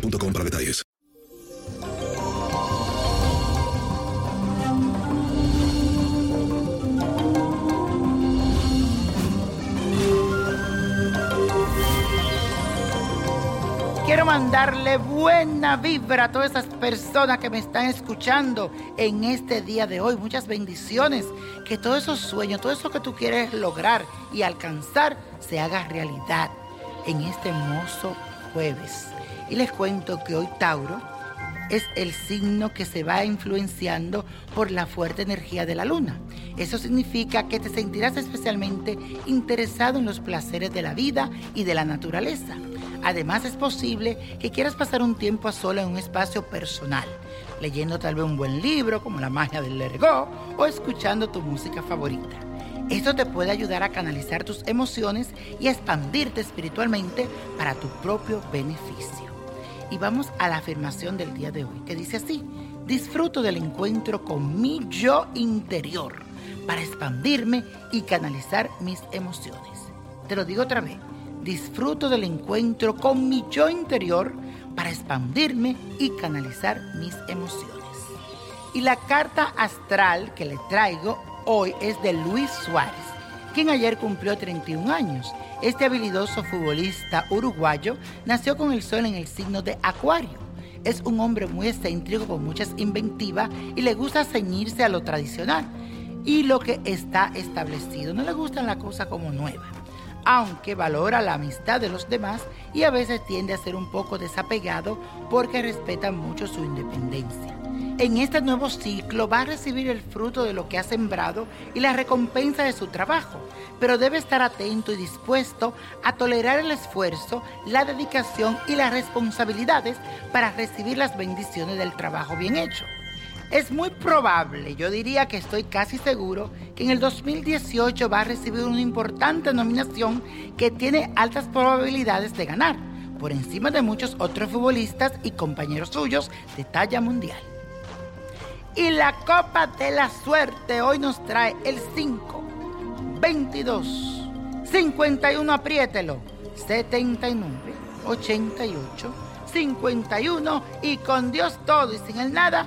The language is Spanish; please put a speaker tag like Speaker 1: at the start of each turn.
Speaker 1: para detalles.
Speaker 2: Quiero mandarle buena vibra a todas esas personas que me están escuchando en este día de hoy. Muchas bendiciones. Que todos esos sueños, todo eso que tú quieres lograr y alcanzar, se haga realidad en este hermoso jueves. Y les cuento que hoy Tauro es el signo que se va influenciando por la fuerte energía de la luna. Eso significa que te sentirás especialmente interesado en los placeres de la vida y de la naturaleza. Además es posible que quieras pasar un tiempo a sola en un espacio personal, leyendo tal vez un buen libro como La magia del Lergo o escuchando tu música favorita. Esto te puede ayudar a canalizar tus emociones y a expandirte espiritualmente para tu propio beneficio. Y vamos a la afirmación del día de hoy, que dice así, disfruto del encuentro con mi yo interior para expandirme y canalizar mis emociones. Te lo digo otra vez, disfruto del encuentro con mi yo interior para expandirme y canalizar mis emociones. Y la carta astral que le traigo hoy es de Luis Suárez, quien ayer cumplió 31 años. Este habilidoso futbolista uruguayo nació con el sol en el signo de Acuario. Es un hombre muy excéntrico con muchas inventivas y le gusta ceñirse a lo tradicional y lo que está establecido. No le gustan la cosa como nueva, aunque valora la amistad de los demás y a veces tiende a ser un poco desapegado porque respeta mucho su independencia. En este nuevo ciclo va a recibir el fruto de lo que ha sembrado y la recompensa de su trabajo, pero debe estar atento y dispuesto a tolerar el esfuerzo, la dedicación y las responsabilidades para recibir las bendiciones del trabajo bien hecho. Es muy probable, yo diría que estoy casi seguro, que en el 2018 va a recibir una importante nominación que tiene altas probabilidades de ganar, por encima de muchos otros futbolistas y compañeros suyos de talla mundial. Y la copa de la suerte hoy nos trae el 5, 22, 51, apriételo, 79, 88, 51 y con Dios todo y sin el nada.